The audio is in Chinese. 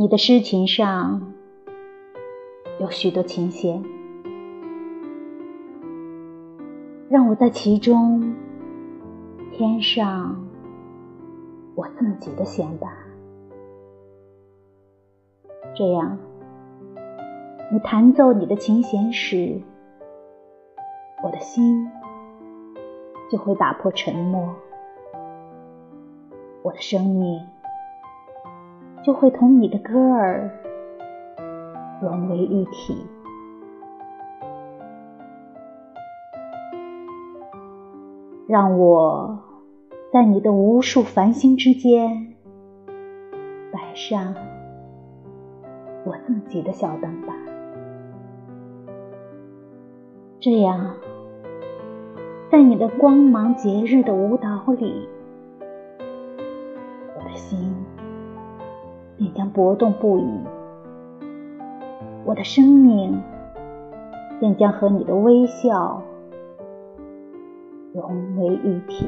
你的诗琴上有许多琴弦，让我在其中添上我自己的弦吧。这样，你弹奏你的琴弦时，我的心就会打破沉默，我的生命就会同你的歌儿融为一体。让我在你的无数繁星之间摆上。我自己的小灯吧，这样，在你的光芒节日的舞蹈里，我的心你将搏动不已，我的生命便将和你的微笑融为一体。